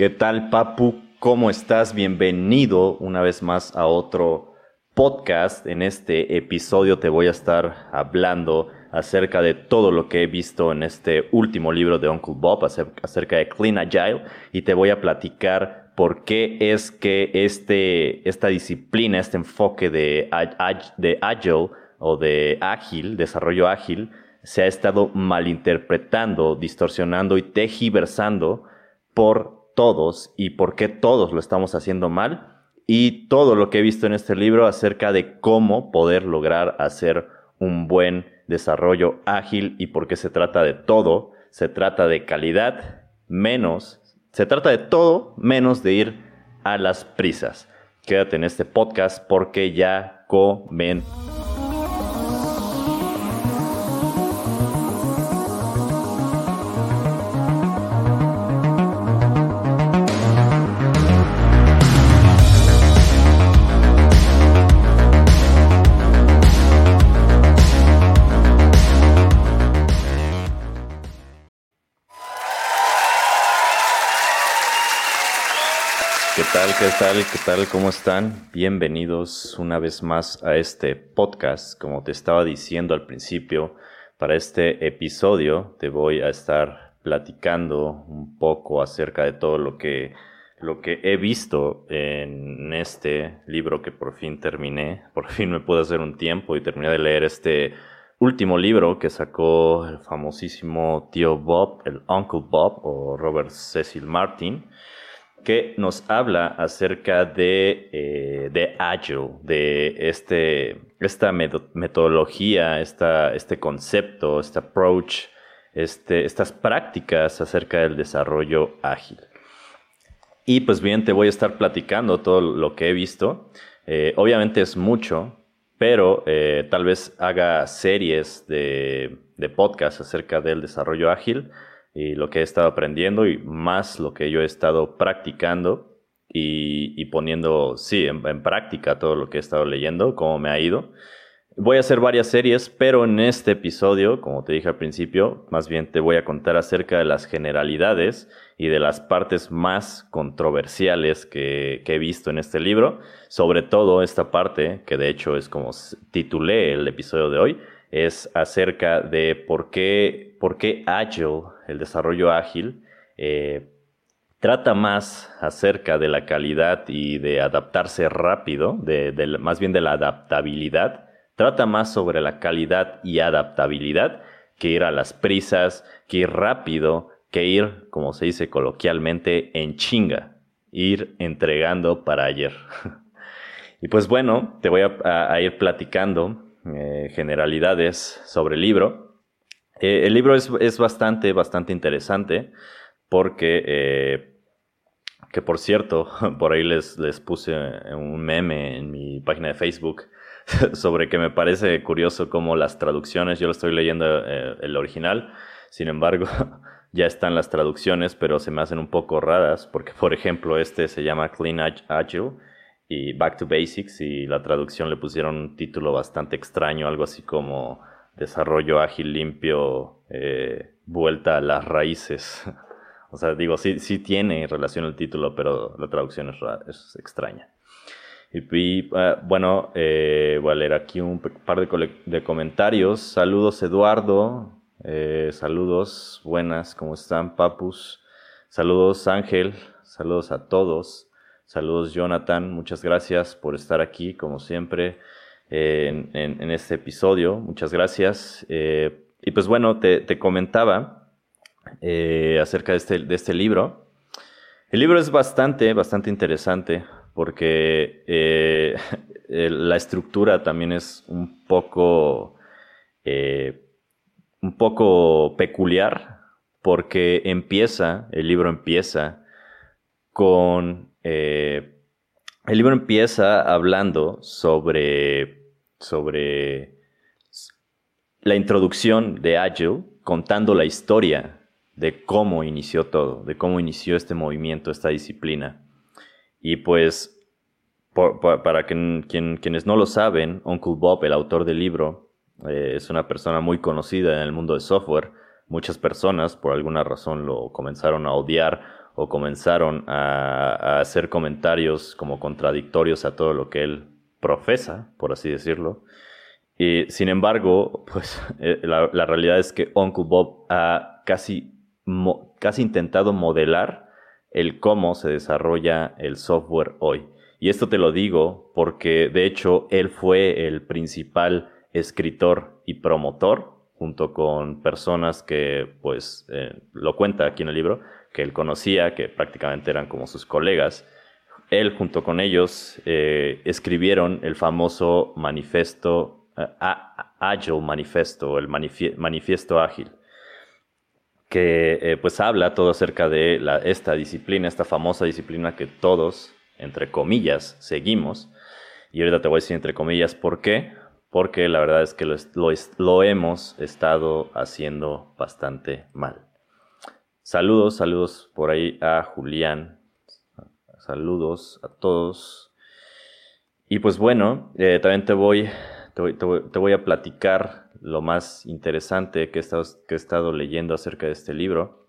¿Qué tal, Papu? ¿Cómo estás? Bienvenido una vez más a otro podcast. En este episodio te voy a estar hablando acerca de todo lo que he visto en este último libro de Uncle Bob, acerca de Clean Agile, y te voy a platicar por qué es que este, esta disciplina, este enfoque de, de Agile o de ágil, desarrollo ágil, se ha estado malinterpretando, distorsionando y tejiversando por todos y por qué todos lo estamos haciendo mal y todo lo que he visto en este libro acerca de cómo poder lograr hacer un buen desarrollo ágil y por qué se trata de todo, se trata de calidad menos, se trata de todo menos de ir a las prisas. Quédate en este podcast porque ya comenzamos. ¿Qué tal? ¿Qué tal? ¿Cómo están? Bienvenidos una vez más a este podcast. Como te estaba diciendo al principio, para este episodio te voy a estar platicando un poco acerca de todo lo que, lo que he visto en este libro que por fin terminé. Por fin me pude hacer un tiempo y terminé de leer este último libro que sacó el famosísimo tío Bob, el Uncle Bob o Robert Cecil Martin que nos habla acerca de, eh, de Agile, de este, esta metodología, esta, este concepto, este approach, este, estas prácticas acerca del desarrollo ágil. Y pues bien, te voy a estar platicando todo lo que he visto. Eh, obviamente es mucho, pero eh, tal vez haga series de, de acerca del desarrollo ágil y lo que he estado aprendiendo y más lo que yo he estado practicando y, poniendo, sí, en, práctica todo lo que he estado leyendo, cómo me ha ido. Voy a hacer varias series, pero en este episodio, como te dije al principio, más bien te voy a contar acerca de las generalidades y de las partes más controversiales que, que he visto en este libro, sobre todo esta parte, que de hecho es como titulé el episodio de hoy, es acerca de por qué, por qué Agile, el desarrollo ágil, eh, trata más acerca de la calidad y de adaptarse rápido, de, más bien de la adaptabilidad, trata más sobre la calidad y adaptabilidad que ir a las prisas, que ir rápido, que ir, como se dice coloquialmente, en chinga, ir entregando para ayer. y pues bueno, te voy a ir platicando eh, generalidades sobre el libro. Eh, el libro es, es, bastante, bastante interesante porque, eh, que por cierto, por ahí les, les puse un meme en mi página de Facebook sobre que me parece curioso cómo las traducciones, yo lo estoy leyendo el original, sin embargo, ya están las traducciones, pero se me hacen un poco raras, porque por ejemplo este se llama Clean Agile y Back to Basics y la traducción le pusieron un título bastante extraño, algo así como Desarrollo ágil, limpio, eh, vuelta a las raíces. o sea, digo, sí, sí tiene relación el título, pero la traducción es, extraña. Y, ah, bueno, eh, voy a leer aquí un par de, de comentarios. Saludos Eduardo, eh, saludos, buenas, ¿cómo están, papus? Saludos Ángel, saludos a todos. Saludos Jonathan, muchas gracias por estar aquí como siempre en, este episodio. Muchas gracias. Eh, y pues bueno, te, comentaba eh, acerca de este, de este, libro. El libro es bastante, bastante interesante porque eh, la estructura también es un poco, un poco peculiar porque empieza, el libro empieza con eh, el libro empieza hablando sobre, sobre la introducción de Agile, contando la historia de cómo inició todo, de cómo inició este movimiento, esta disciplina. Y pues, para quienes no lo saben, Uncle Bob, el autor del libro, eh, es una persona muy conocida en el mundo de software. Muchas personas, por alguna razón, lo comenzaron a odiar o comenzaron a, hacer comentarios como contradictorios a todo lo que él profesa, por así decirlo. Y, sin embargo, pues eh, la, realidad es que Uncle Bob ha casi, casi intentado modelar el cómo se desarrolla el software hoy. Y esto te lo digo porque de hecho él fue el principal escritor y promotor junto con personas que pues eh, lo cuenta aquí en el libro, que él conocía, que prácticamente eran como sus colegas. Él junto con ellos eh, escribieron el famoso manifiesto, uh, Agile Manifesto, el manifiesto ágil que eh, pues habla todo acerca de esta disciplina, esta famosa disciplina que todos, entre comillas, seguimos. Y ahorita te voy a decir entre comillas por qué. Porque la verdad es que lo hemos estado haciendo bastante mal. Saludos, saludos por ahí a Julián. Saludos a todos. Y pues bueno, eh, también te voy, te voy, a platicar lo más interesante que he estado, leyendo acerca de este libro.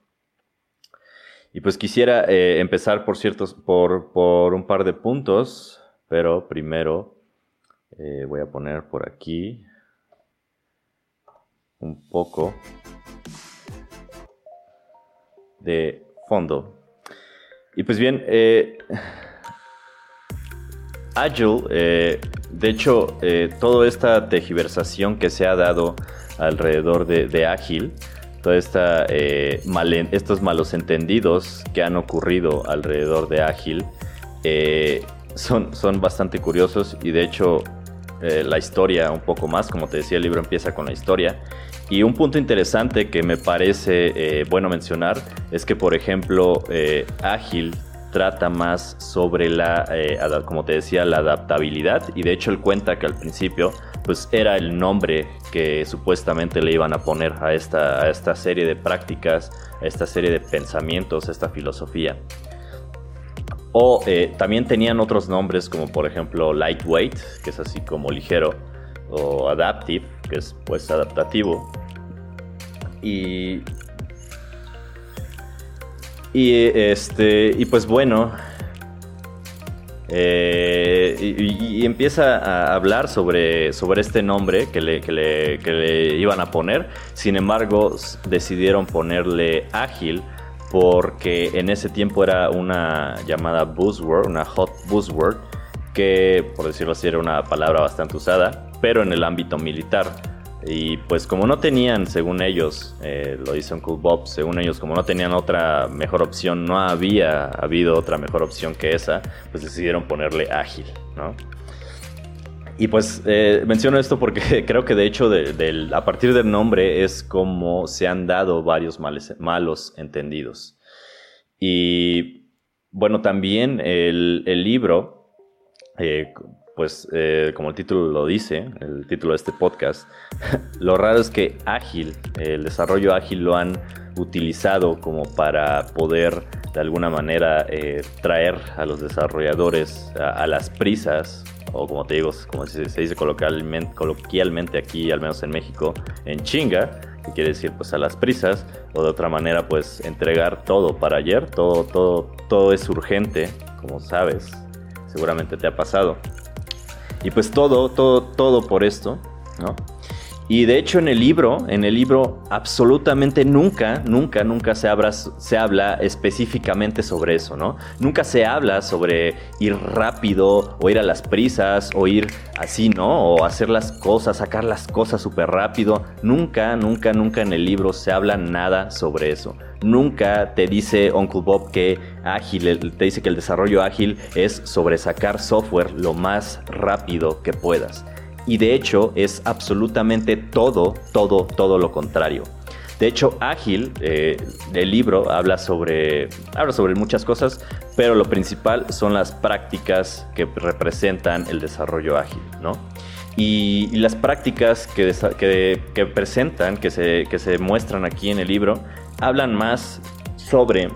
Y pues quisiera eh, empezar por ciertos, por, por, un par de puntos, pero primero eh, voy a poner por aquí un poco de fondo. Y pues bien, eh, Agile, eh, de hecho, eh, toda esta tejiversación que se ha dado alrededor de, de Ágil, toda estos malos entendidos que han ocurrido alrededor de Ágil, son, son bastante curiosos y de hecho la historia un poco más, como te decía, el libro empieza con la historia y un punto interesante que me parece eh, bueno mencionar es que, por ejemplo, eh, Ágil trata más sobre la, eh, como te decía, la adaptabilidad. Y de hecho él cuenta que al principio, pues era el nombre que supuestamente le iban a poner a esta, a esta serie de prácticas, a esta serie de pensamientos, a esta filosofía. O también tenían otros nombres como por ejemplo lightweight, que es así como ligero, o adaptive, que es pues adaptativo. Y. Y este. Y pues bueno. Eh, y, empieza a hablar sobre, sobre este nombre que le, que, le, que le iban a poner. Sin embargo, decidieron ponerle ágil porque en ese tiempo era una llamada buzzword, una hot buzzword, que por decirlo así era una palabra bastante usada, pero en el ámbito militar. Y pues como no tenían, según ellos, eh, lo dice Uncle Bob, según ellos, como no tenían otra mejor opción, no había habido otra mejor opción que esa, pues decidieron ponerle ágil, ¿no? Y pues eh, menciono esto porque creo que de hecho a partir del nombre es como se han dado varios malos entendidos. Y bueno, también el, libro, eh, pues eh, como el título lo dice, el título de este podcast, lo raro es que ágil, el desarrollo ágil lo han utilizado como para poder de alguna manera eh, traer a los desarrolladores a, las prisas, o como te digo, como se, dice coloquialmente, coloquialmente aquí, al menos en México, en chinga, que quiere decir pues a las prisas, o de otra manera pues entregar todo para ayer, todo, todo, todo es urgente, como sabes, seguramente te ha pasado. Y pues todo, todo, todo por esto, ¿no? Y de hecho en el libro, en el libro absolutamente nunca, nunca, nunca se habla, se habla específicamente sobre eso, ¿no? Nunca se habla sobre ir rápido o ir a las prisas o ir así, ¿no? O hacer las cosas, sacar las cosas súper rápido. Nunca, nunca, nunca en el libro se habla nada sobre eso. Nunca te dice Uncle Bob que ágil, te dice que el desarrollo ágil es sobre sacar software lo más rápido que puedas. Y de hecho es absolutamente todo, todo, todo lo contrario. De hecho, Ágil, eh, el libro habla sobre, habla sobre muchas cosas, pero lo principal son las prácticas que representan el desarrollo ágil, ¿no? Y, las prácticas que, que, presentan, que se, que se muestran aquí en el libro, hablan más sobre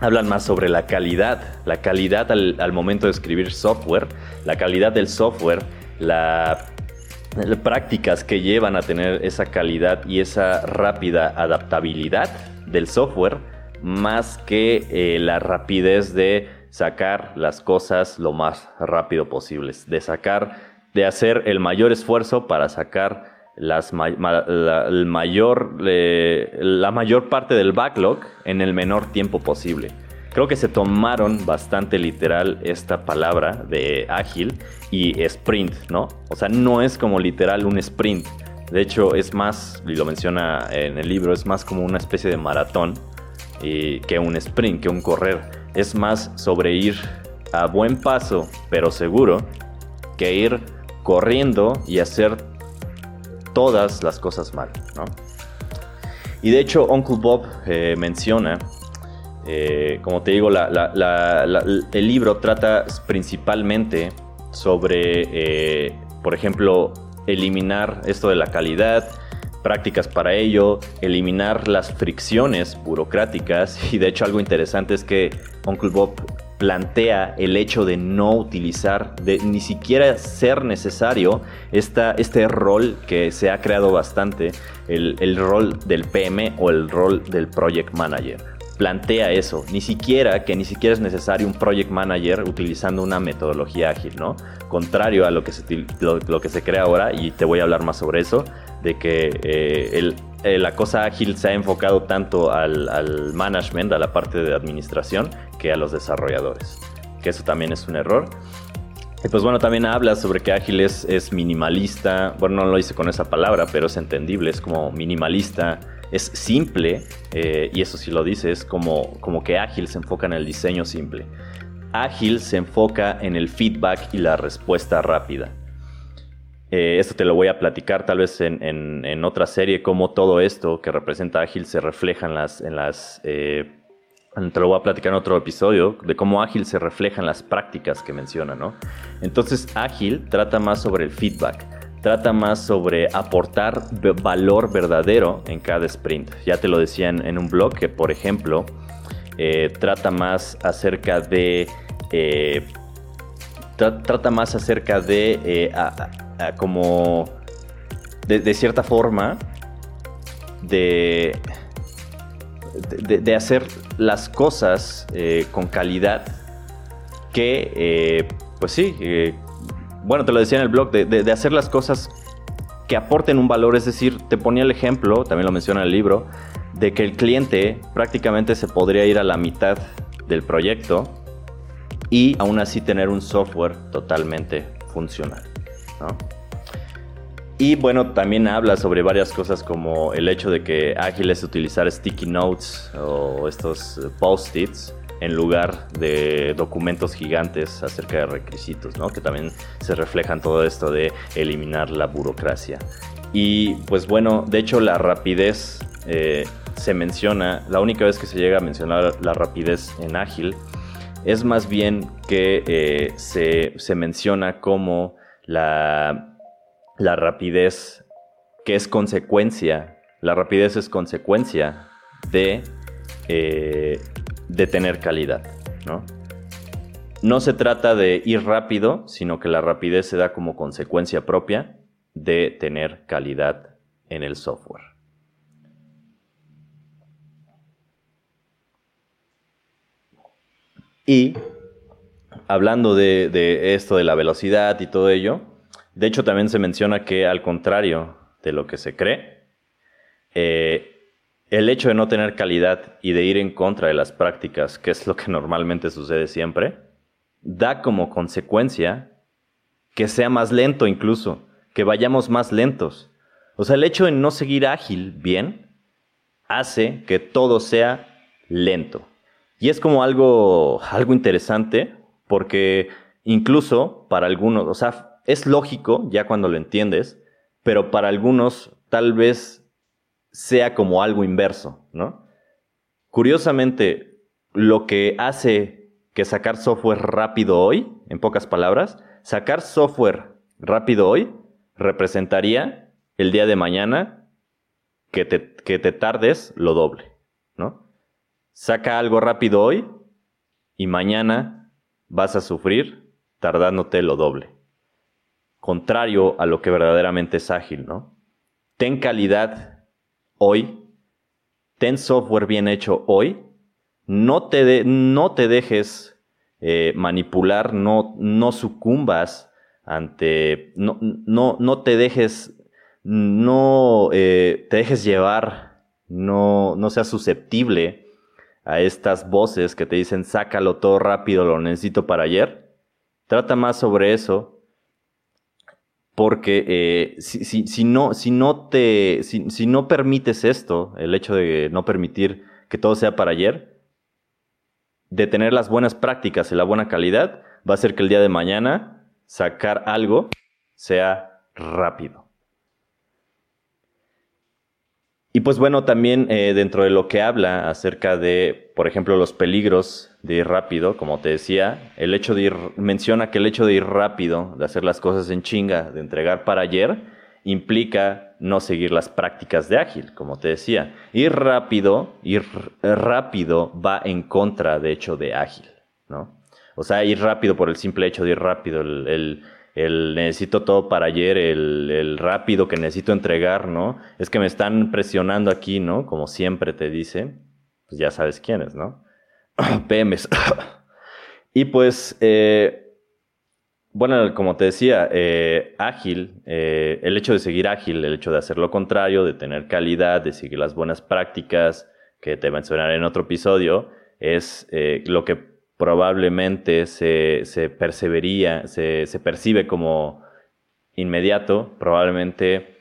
hablan más sobre la calidad, la calidad al, al, momento de escribir software, la calidad del software, la prácticas que llevan a tener esa calidad y esa rápida adaptabilidad del software más que eh, la rapidez de sacar las cosas lo más rápido posible, de sacar, de hacer el mayor esfuerzo para sacar la, mayor, la mayor parte del backlog en el menor tiempo posible. Creo que se tomaron bastante literal esta palabra de ágil y sprint, ¿no? O sea, no es como literal un sprint. De hecho, es más, y lo menciona en el libro, es más como una especie de maratón que un sprint, que un correr. Es más sobre ir a buen paso, pero seguro, que ir corriendo y hacer todas las cosas mal, ¿no? Y de hecho, Uncle Bob eh, menciona, eh, como te digo, el libro trata principalmente sobre, eh, por ejemplo, eliminar esto de la calidad, prácticas para ello, eliminar las fricciones burocráticas. Y de hecho algo interesante es que Uncle Bob plantea el hecho de no utilizar, de ni siquiera ser necesario esta, este rol que se ha creado bastante, el, el rol del PM o el rol del Project Manager plantea eso, ni siquiera que ni siquiera es necesario un project manager utilizando una metodología ágil, ¿no? Contrario a lo que se, lo, que se crea ahora, y te voy a hablar más sobre eso, de que eh, eh, la cosa ágil se ha enfocado tanto al, management, a la parte de administración, que a los desarrolladores, que eso también es un error. Y pues bueno, también habla sobre que ágil es, es minimalista, bueno, no lo hice con esa palabra, pero es entendible, es como minimalista, es simple, eh, y eso sí lo dice, es como, como que ágil se enfoca en el diseño simple. Ágil se enfoca en el feedback y la respuesta rápida. Eh, esto te lo voy a platicar tal vez en, otra serie, cómo todo esto que representa ágil se refleja en las... En las eh, te lo voy a platicar en otro episodio, de cómo ágil se refleja en las prácticas que menciona, ¿no? Entonces ágil trata más sobre el feedback trata más sobre aportar valor verdadero en cada sprint. Ya te lo decía en, un blog que, por ejemplo, eh, trata más acerca de... Eh, trata más acerca de eh, como... De, cierta forma, de, de, hacer las cosas con calidad que, pues sí, bueno, te lo decía en el blog, de, hacer las cosas que aporten un valor, es decir, te ponía el ejemplo, también lo menciona en el libro, de que el cliente prácticamente se podría ir a la mitad del proyecto y aún así tener un software totalmente funcional. Y bueno, también habla sobre varias cosas como el hecho de que ágil es utilizar sticky notes o estos post-its en lugar de documentos gigantes acerca de requisitos, ¿no? Que también se reflejan todo esto de eliminar la burocracia. Y pues bueno, de hecho la rapidez eh, se menciona, la única vez que se llega a mencionar la rapidez en ágil es más bien que eh, se, menciona como la, la rapidez que es consecuencia, la rapidez es consecuencia de eh, de tener calidad, ¿no? No se trata de ir rápido, sino que la rapidez se da como consecuencia propia de tener calidad en el software. Y hablando de, esto de la velocidad y todo ello, de hecho también se menciona que al contrario de lo que se cree, eh, el hecho de no tener calidad y de ir en contra de las prácticas, que es lo que normalmente sucede siempre, da como consecuencia que sea más lento incluso, que vayamos más lentos. O sea, el hecho de no seguir ágil bien hace que todo sea lento. Y es como algo, algo interesante porque incluso para algunos, o sea, es lógico ya cuando lo entiendes, pero para algunos tal vez sea como algo inverso, ¿no? Curiosamente, lo que hace que sacar software rápido hoy, en pocas palabras, sacar software rápido hoy representaría el día de mañana que te, que te tardes lo doble, ¿no? Saca algo rápido hoy y mañana vas a sufrir tardándote lo doble. Contrario a lo que verdaderamente es ágil, ¿no? Ten calidad hoy, ten software bien hecho hoy no te, no te dejes eh, manipular, no, no sucumbas ante, no, no, no te dejes, no eh, te dejes llevar, no, no seas susceptible a estas voces que te dicen sácalo todo rápido, lo necesito para ayer. Trata más sobre eso porque eh, si, no, si, no te, si, no permites esto, el hecho de no permitir que todo sea para ayer, de tener las buenas prácticas y la buena calidad, va a hacer que el día de mañana sacar algo sea rápido. Y pues bueno, también eh, dentro de lo que habla acerca de, por ejemplo, los peligros de ir rápido, como te decía, el hecho de ir, menciona que el hecho de ir rápido, de hacer las cosas en chinga, de entregar para ayer, implica no seguir las prácticas de ágil, como te decía. Ir rápido, ir rápido va en contra, de hecho, de ágil, ¿no? O sea, ir rápido por el simple hecho de ir rápido, el el necesito todo para ayer, el, rápido que necesito entregar, ¿no? Es que me están presionando aquí, ¿no? Como siempre te dice, pues ya sabes quiénes, ¿no? PMs. y pues, eh, bueno, como te decía, eh, ágil, eh, el hecho de seguir ágil, el hecho de hacer lo contrario, de tener calidad, de seguir las buenas prácticas que te mencionaré en otro episodio, es lo que probablemente se, se persevería, se, percibe como inmediato, probablemente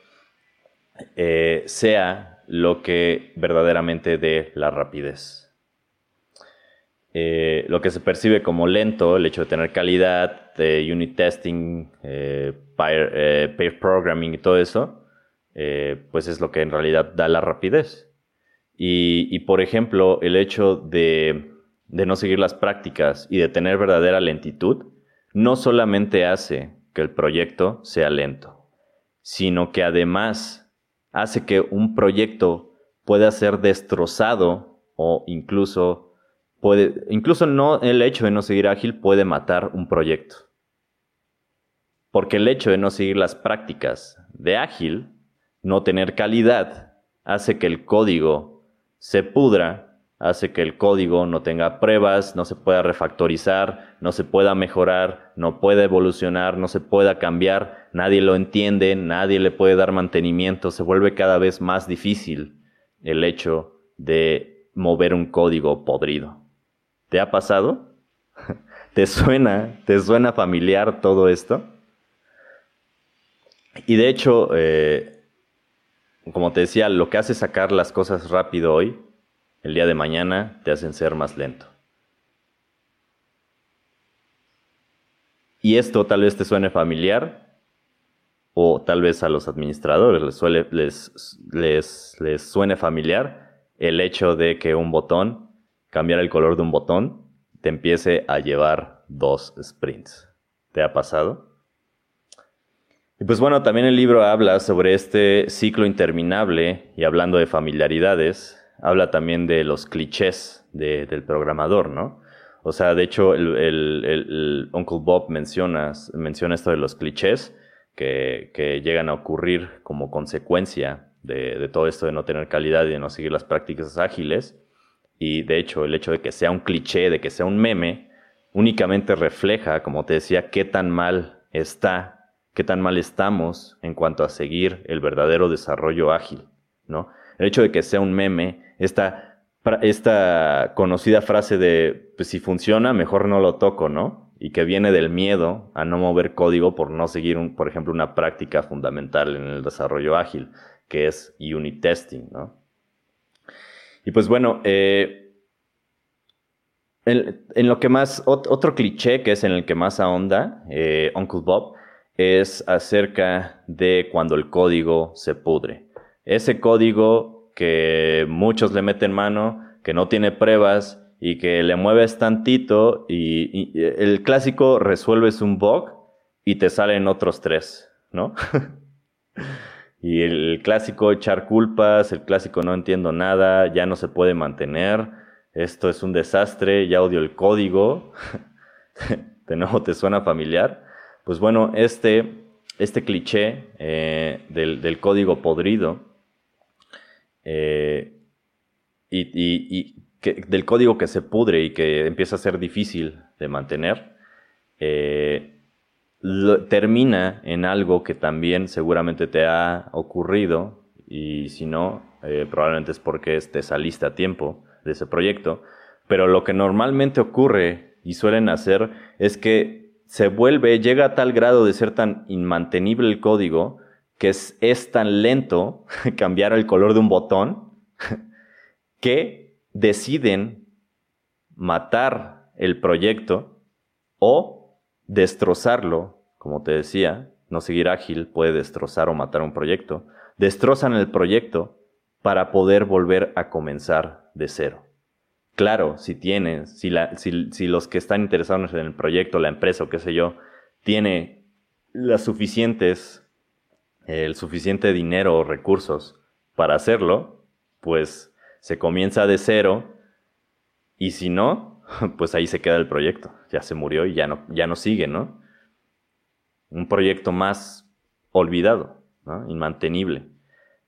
eh, sea lo que verdaderamente dé la rapidez. Eh, lo que se percibe como lento, el hecho de tener calidad, unit testing, eh, pair, programming y todo eso, pues es lo que en realidad da la rapidez. y por ejemplo, el hecho de de no seguir las prácticas y de tener verdadera lentitud, no solamente hace que el proyecto sea lento, sino que además hace que un proyecto pueda ser destrozado o incluso puede, incluso no el hecho de no seguir ágil puede matar un proyecto. Porque el hecho de no seguir las prácticas de ágil, no tener calidad, hace que el código se pudra hace que el código no tenga pruebas, no se pueda refactorizar, no se pueda mejorar, no pueda evolucionar, no se pueda cambiar, nadie lo entiende, nadie le puede dar mantenimiento, se vuelve cada vez más difícil el hecho de mover un código podrido. ¿Te ha pasado? ¿Te suena, te suena familiar todo esto? Y de hecho, eh, como te decía, lo que hace sacar las cosas rápido hoy el día de mañana te hacen ser más lento. Y esto tal vez te suene familiar o tal vez a los administradores les, suene familiar el hecho de que un botón, cambiar el color de un botón, te empiece a llevar dos sprints. ¿Te ha pasado? Y pues bueno, también el libro habla sobre este ciclo interminable y hablando de familiaridades, habla también de los clichés del programador, ¿no? O sea, de hecho, el, Uncle Bob menciona, esto de los clichés que, llegan a ocurrir como consecuencia de, todo esto de no tener calidad y de no seguir las prácticas ágiles. Y de hecho, el hecho de que sea un cliché, de que sea un meme, únicamente refleja, como te decía, qué tan mal está, qué tan mal estamos en cuanto a seguir el verdadero desarrollo ágil, ¿no? El hecho de que sea un meme esta, esta conocida frase de, pues si funciona, mejor no lo toco, ¿no? Y que viene del miedo a no mover código por no seguir, un, por ejemplo, una práctica fundamental en el desarrollo ágil, que es unit testing, ¿no? Y pues bueno, eh, en, lo que más, otro cliché que es en el que más ahonda eh, Uncle Bob es acerca de cuando el código se pudre. Ese código que muchos le meten mano, que no tiene pruebas y que le mueves tantito y, el clásico resuelves un bug y te salen otros tres, ¿no? y el clásico echar culpas, el clásico no entiendo nada, ya no se puede mantener, esto es un desastre, ya odio el código, de nuevo te suena familiar. Pues bueno, este, este cliché eh, del, del código podrido, eh, y, del código que se pudre y que empieza a ser difícil de mantener, eh, termina en algo que también seguramente te ha ocurrido y si no, eh, probablemente es porque te saliste a tiempo de ese proyecto. Pero lo que normalmente ocurre y suelen hacer es que se vuelve, llega a tal grado de ser tan inmantenible el código que es, tan lento cambiar el color de un botón que deciden matar el proyecto o destrozarlo, como te decía, no seguir ágil puede destrozar o matar un proyecto, destrozan el proyecto para poder volver a comenzar de cero. Claro, si tienes, si, si, los que están interesados en el proyecto, la empresa o qué sé yo, tiene las suficientes, el suficiente dinero o recursos para hacerlo, pues se comienza de cero y si no, pues ahí se queda el proyecto, ya se murió y ya no, ya no sigue, ¿no? Un proyecto más olvidado. Inmantenible.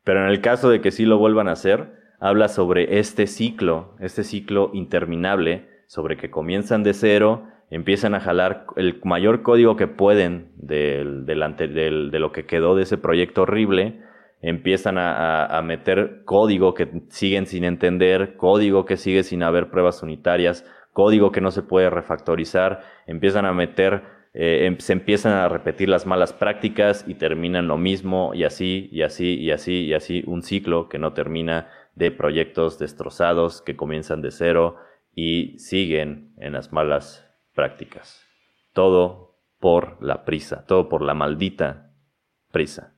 Pero en el caso de que sí lo vuelvan a hacer, habla sobre este ciclo, este ciclo interminable, sobre que comienzan de cero, empiezan a jalar el mayor código que pueden del, de lo que quedó de ese proyecto horrible, empiezan a, meter código que siguen sin entender, código que sigue sin haber pruebas unitarias, código que no se puede refactorizar, empiezan a meter eh, em, se empiezan a repetir las malas prácticas y terminan lo mismo y así y así y así y así un ciclo que no termina de proyectos destrozados que comienzan de cero y siguen en las malas prácticas. Todo por la prisa, todo por la maldita prisa.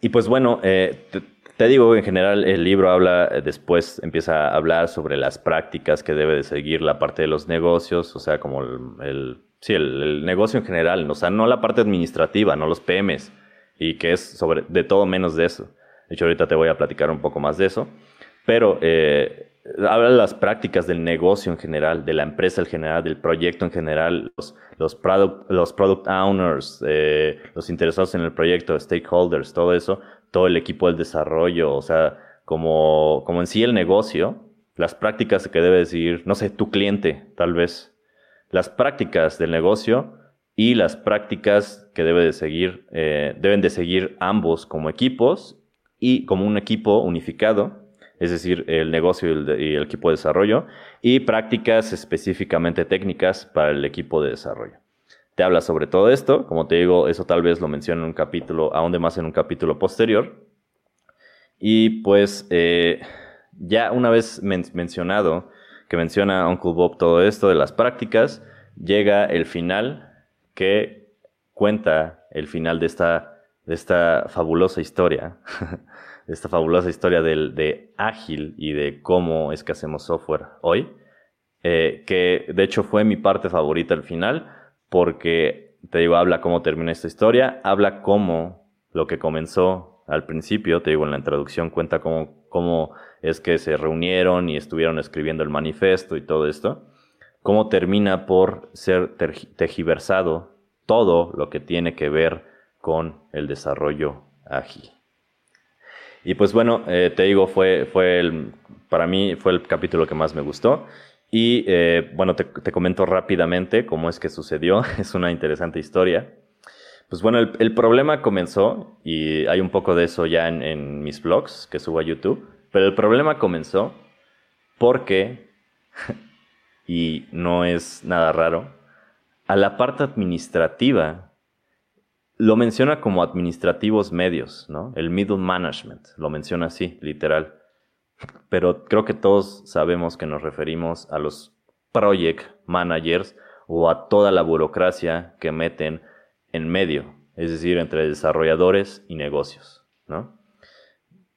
Y pues bueno, eh, te digo, en general el libro habla, eh, después empieza a hablar sobre las prácticas que debe de seguir la parte de los negocios, o sea, como el, sí, el, negocio en general, o sea, no la parte administrativa, no los PMs, y que es sobre, de todo menos de eso. De hecho, ahorita te voy a platicar un poco más de eso, pero eh, habla de las prácticas del negocio en general, de la empresa en general, del proyecto en general, los, los, product, los product owners, eh, los interesados en el proyecto, stakeholders, todo eso, todo el equipo del desarrollo, o sea, como, como en sí el negocio, las prácticas que debe seguir, no sé, tu cliente, tal vez, las prácticas del negocio y las prácticas que debe de seguir, eh, deben de seguir ambos como equipos y como un equipo unificado, es decir, el negocio y el, equipo de desarrollo, y prácticas específicamente técnicas para el equipo de desarrollo te habla sobre todo esto. Como te digo, eso tal vez lo menciono en un capítulo, aún de más en un capítulo posterior. Y pues eh, ya una vez mencionado, que menciona Uncle Bob todo esto de las prácticas, llega el final que cuenta el final de esta, de esta fabulosa historia, esta fabulosa historia del, de Ágil y de cómo es que hacemos software hoy, eh, que de hecho fue mi parte favorita al final, porque, te digo, habla cómo termina esta historia, habla cómo lo que comenzó al principio, te digo, en la introducción cuenta cómo, cómo es que se reunieron y estuvieron escribiendo el manifiesto y todo esto, cómo termina por ser tejiversado todo lo que tiene que ver con el desarrollo ágil. Y pues bueno, eh, te digo, fue, fue el, para mí fue el capítulo que más me gustó. Y eh, bueno, te, comento rápidamente cómo es que sucedió. Es una interesante historia. Pues bueno, el, problema comenzó, y hay un poco de eso ya en, mis blogs que subo a YouTube, pero el problema comenzó porque, y no es nada raro, a la parte administrativa lo menciona como administrativos medios, ¿no? El middle management, lo menciona así, literal pero creo que todos sabemos que nos referimos a los project managers o a toda la burocracia que meten en medio, es decir, entre desarrolladores y negocios, ¿no?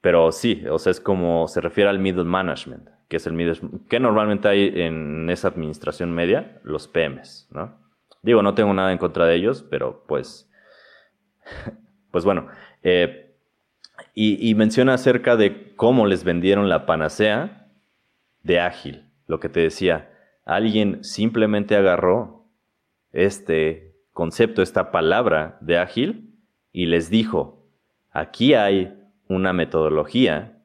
Pero sí, o sea, es como se refiere al middle management, que es el middle, que normalmente hay en esa administración media, los PMs, ¿no? Digo, no tengo nada en contra de ellos, pero pues, pues bueno, eh, y, menciona acerca de cómo les vendieron la panacea de ágil. Lo que te decía, alguien simplemente agarró este concepto, esta palabra de ágil y les dijo, aquí hay una metodología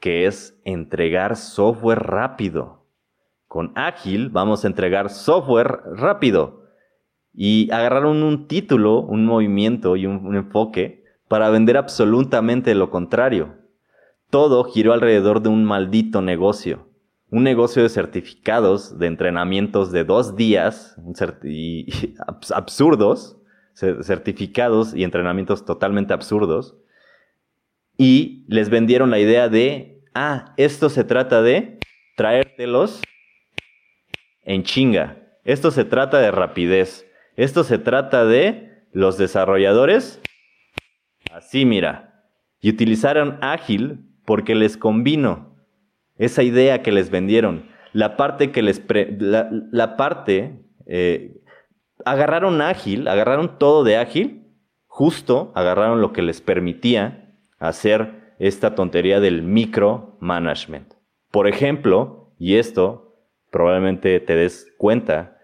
que es entregar software rápido. Con Ágil vamos a entregar software rápido. Y agarraron un título, un movimiento y un, enfoque para vender absolutamente lo contrario. Todo giró alrededor de un maldito negocio. Un negocio de certificados, de entrenamientos de dos días, y, absurdos, certificados y entrenamientos totalmente absurdos. Y les vendieron la idea de, ah, esto se trata de traértelos en chinga. Esto se trata de rapidez. Esto se trata de los desarrolladores. Así mira. Y utilizaron ágil porque les convino esa idea que les vendieron. La parte que les... la, parte... Eh, agarraron ágil, agarraron todo de ágil, justo agarraron lo que les permitía hacer esta tontería del micromanagement. Por ejemplo, y esto probablemente te des cuenta,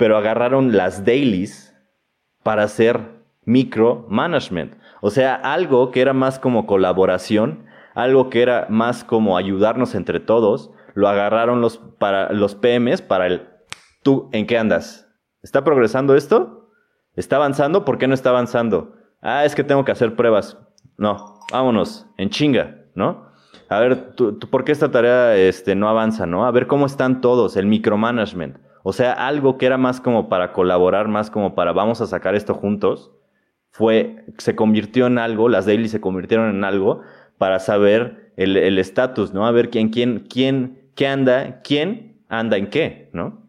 pero agarraron las dailies para hacer micromanagement. O sea, algo que era más como colaboración, algo que era más como ayudarnos entre todos, lo agarraron los, para, los PMs para el, ¿tú en qué andas? ¿Está progresando esto? ¿Está avanzando? ¿Por qué no está avanzando? Ah, es que tengo que hacer pruebas. No, vámonos, en chinga, ¿no? A ver, ¿tú, por qué esta tarea este, no avanza, no? A ver cómo están todos, el micromanagement. O sea, algo que era más como para colaborar, más como para vamos a sacar esto juntos, fue, se convirtió en algo, las daily se convirtieron en algo para saber el estatus, ¿no? A ver quién, quién, quién, qué anda, quién anda en qué, ¿no?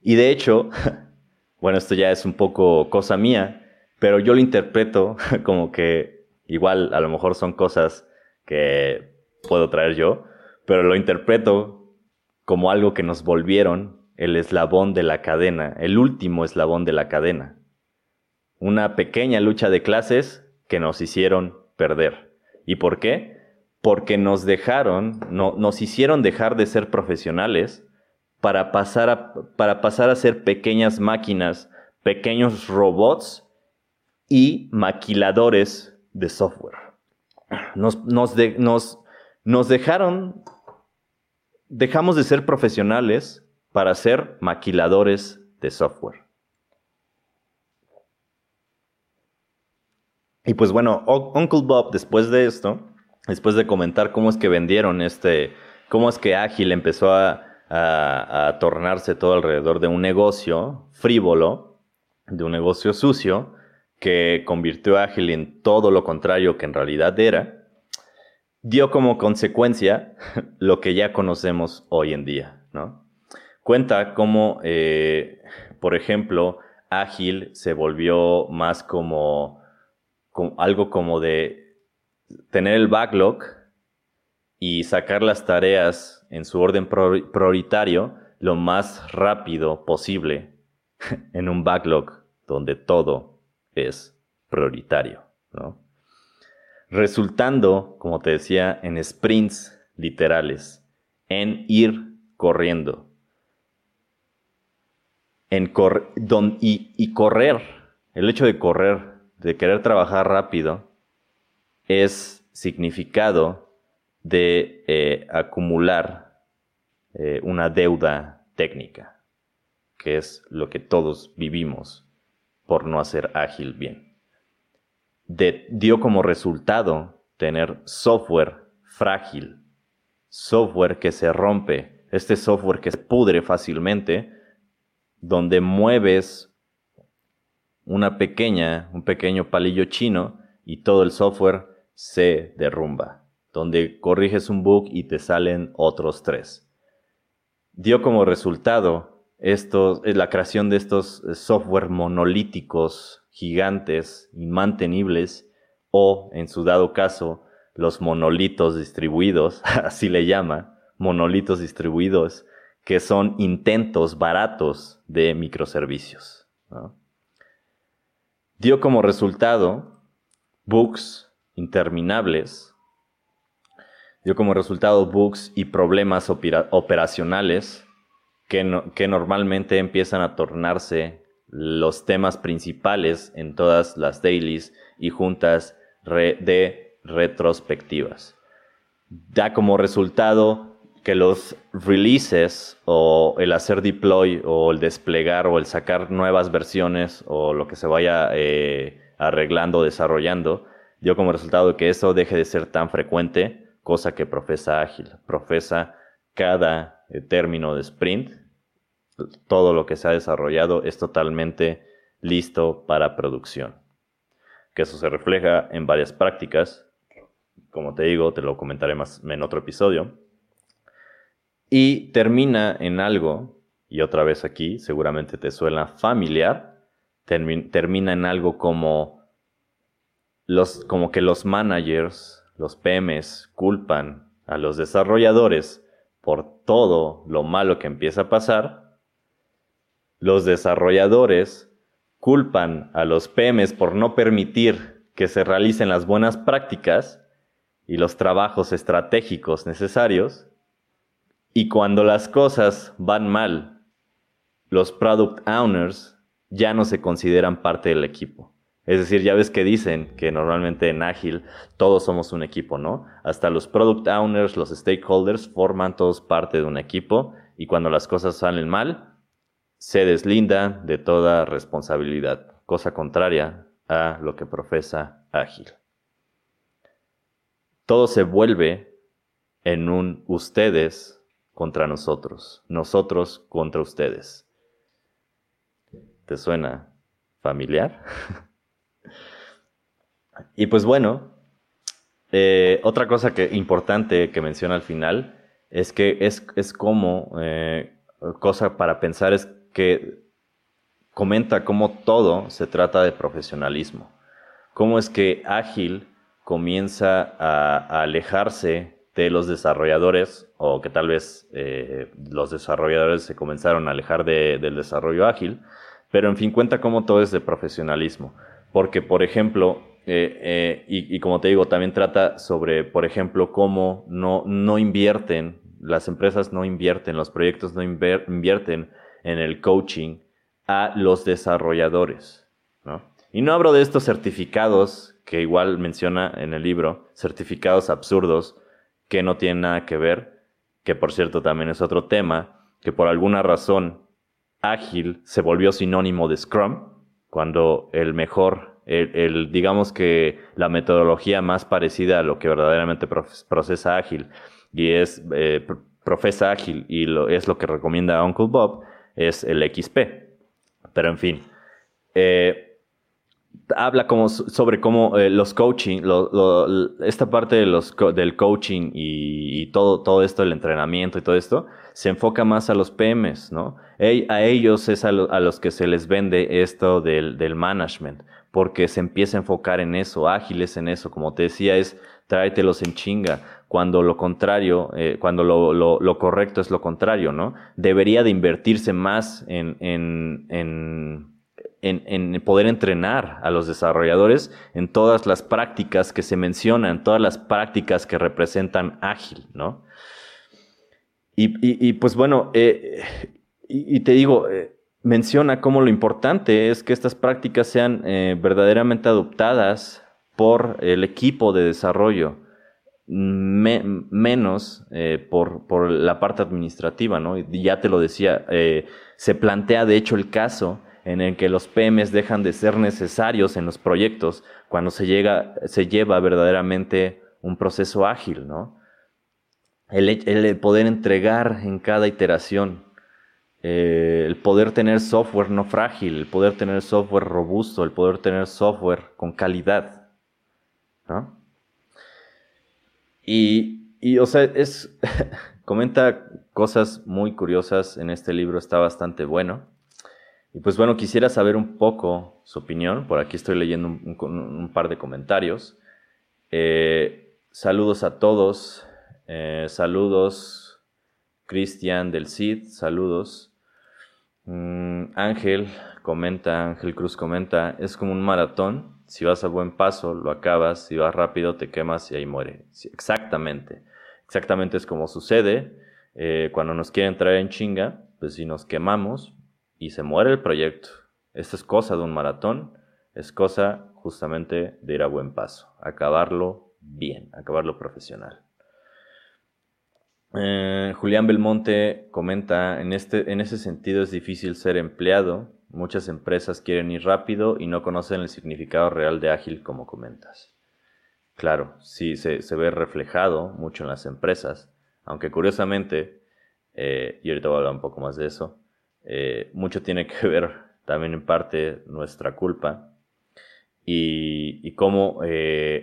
Y de hecho, bueno, esto ya es un poco cosa mía, pero yo lo interpreto como que igual a lo mejor son cosas que puedo traer yo, pero lo interpreto como algo que nos volvieron el eslabón de la cadena, el último eslabón de la cadena. Una pequeña lucha de clases que nos hicieron perder. ¿Y por qué? Porque nos dejaron, no, nos hicieron dejar de ser profesionales para pasar a, para pasar a ser pequeñas máquinas, pequeños robots y maquiladores de software. Nos, nos, nos, nos dejaron, dejamos de ser profesionales para ser maquiladores de software. Y pues bueno, Uncle Bob, después de esto, después de comentar cómo es que vendieron este, cómo es que Ágil empezó a, tornarse todo alrededor de un negocio frívolo, de un negocio sucio, que convirtió a Ágil en todo lo contrario que en realidad era, dio como consecuencia lo que ya conocemos hoy en día, ¿no? Cuenta cómo, eh, por ejemplo, ágil se volvió más como, algo como de tener el backlog y sacar las tareas en su orden prioritario lo más rápido posible en un backlog donde todo es prioritario, Resultando, como te decía, en sprints literales, en ir corriendo en y, correr, el hecho de correr, de querer trabajar rápido, es significado de eh, acumular eh, una deuda técnica, que es lo que todos vivimos por no hacer ágil bien. dio como resultado tener software frágil, software que se rompe, este software que se pudre fácilmente, donde mueves una pequeña, un pequeño palillo chino y todo el software se derrumba, donde corriges un bug y te salen otros tres. Dio como resultado la creación de estos software monolíticos gigantes, inmantenibles, o en su dado caso, los monolitos distribuidos, así le llama, monolitos distribuidos, que son intentos baratos de microservicios. Dio como resultado bugs interminables, dio como resultado bugs y problemas operacionales que, que normalmente empiezan a tornarse los temas principales en todas las dailies y juntas de retrospectivas. da como resultado que los releases o el hacer deploy o el desplegar o el sacar nuevas versiones o lo que se vaya eh, arreglando, desarrollando, dio como resultado que eso deje de ser tan frecuente, cosa que profesa ágil. Profesa cada eh, término de sprint, todo lo que se ha desarrollado es totalmente listo para producción. Que eso se refleja en varias prácticas, como te digo, te lo comentaré más en otro episodio. Y termina en algo, y otra vez aquí seguramente te suena familiar, termina en algo como, los, como que los managers, los PMs, culpan a los desarrolladores por todo lo malo que empieza a pasar. Los desarrolladores culpan a los PMs por no permitir que se realicen las buenas prácticas y los trabajos estratégicos necesarios. Y cuando las cosas van mal, los product owners ya no se consideran parte del equipo. Es decir, ya ves que dicen que normalmente en Ágil todos somos un equipo, ¿no? Hasta los product owners, los stakeholders forman todos parte de un equipo y cuando las cosas salen mal, se deslinda de toda responsabilidad, cosa contraria a lo que profesa Ágil todo se vuelve en un ustedes contra nosotros, nosotros contra ustedes. ¿Te suena familiar? y pues bueno, eh, otra cosa que, importante que menciona al final es que es, como, eh, cosa para pensar es que comenta cómo todo se trata de profesionalismo. Cómo es que ágil comienza a, alejarse de los desarrolladores o que tal vez eh, los desarrolladores se comenzaron a alejar del desarrollo ágil, pero en fin cuenta cómo todo es de profesionalismo, porque por ejemplo, eh, eh, y, como te digo, también trata sobre, por ejemplo, cómo no, no invierten, las empresas no invierten, los proyectos no invierten en el coaching a los desarrolladores. Y no hablo de estos certificados que igual menciona en el libro, certificados absurdos que no tienen nada que ver, que por cierto también es otro tema, que por alguna razón ágil se volvió sinónimo de Scrum, cuando el mejor, el, digamos que la metodología más parecida a lo que verdaderamente procesa ágil y es eh, profesa ágil y lo, es lo que recomienda Uncle Bob, es el XP. Pero en fin, eh, habla como sobre cómo eh, los coaching, esta parte de los del coaching y, todo, todo esto, el entrenamiento y todo esto, se enfoca más a los PMs, ¿no? a ellos es a, los que se les vende esto del, del, management, porque se empieza a enfocar en eso, ágiles en eso, como te decía, es tráetelos en chinga, cuando lo contrario, eh, cuando lo, correcto es lo contrario, ¿no? Debería de invertirse más en en, poder entrenar a los desarrolladores en todas las prácticas que se mencionan, todas las prácticas que representan ágil, ¿no? Y, pues bueno, eh, y, te digo, eh, menciona cómo lo importante es que estas prácticas sean eh, verdaderamente adoptadas por el equipo de desarrollo, menos por, por, la parte administrativa, ¿no? Y ya te lo decía, se plantea de hecho el caso en el que los PMs dejan de ser necesarios en los proyectos cuando se, llega, se lleva verdaderamente un proceso ágil, ¿no? El, poder entregar en cada iteración, eh, el poder tener software no frágil, el poder tener software robusto, el poder tener software con calidad, ¿no? Y, y o sea, es, comenta cosas muy curiosas en este libro, está bastante bueno. Y pues bueno, quisiera saber un poco su opinión. Por aquí estoy leyendo un, par de comentarios. Eh, saludos a todos. Eh, saludos, Cristian del CID. Saludos. Mm, Ángel comenta, Ángel Cruz comenta, es como un maratón. Si vas a buen paso, lo acabas. Si vas rápido, te quemas y ahí muere. exactamente. Exactamente es como sucede. Eh, cuando nos quieren traer en chinga, pues si nos quemamos, y se muere el proyecto. Esto es cosa de un maratón, es cosa justamente de ir a buen paso, acabarlo bien, acabarlo profesional. Eh, Julián Belmonte comenta, en, este, en ese sentido es difícil ser empleado, muchas empresas quieren ir rápido y no conocen el significado real de ágil como comentas. Claro, sí, se, ve reflejado mucho en las empresas, aunque curiosamente, eh, y ahorita voy a hablar un poco más de eso, eh, mucho tiene que ver también en parte nuestra culpa y, cómo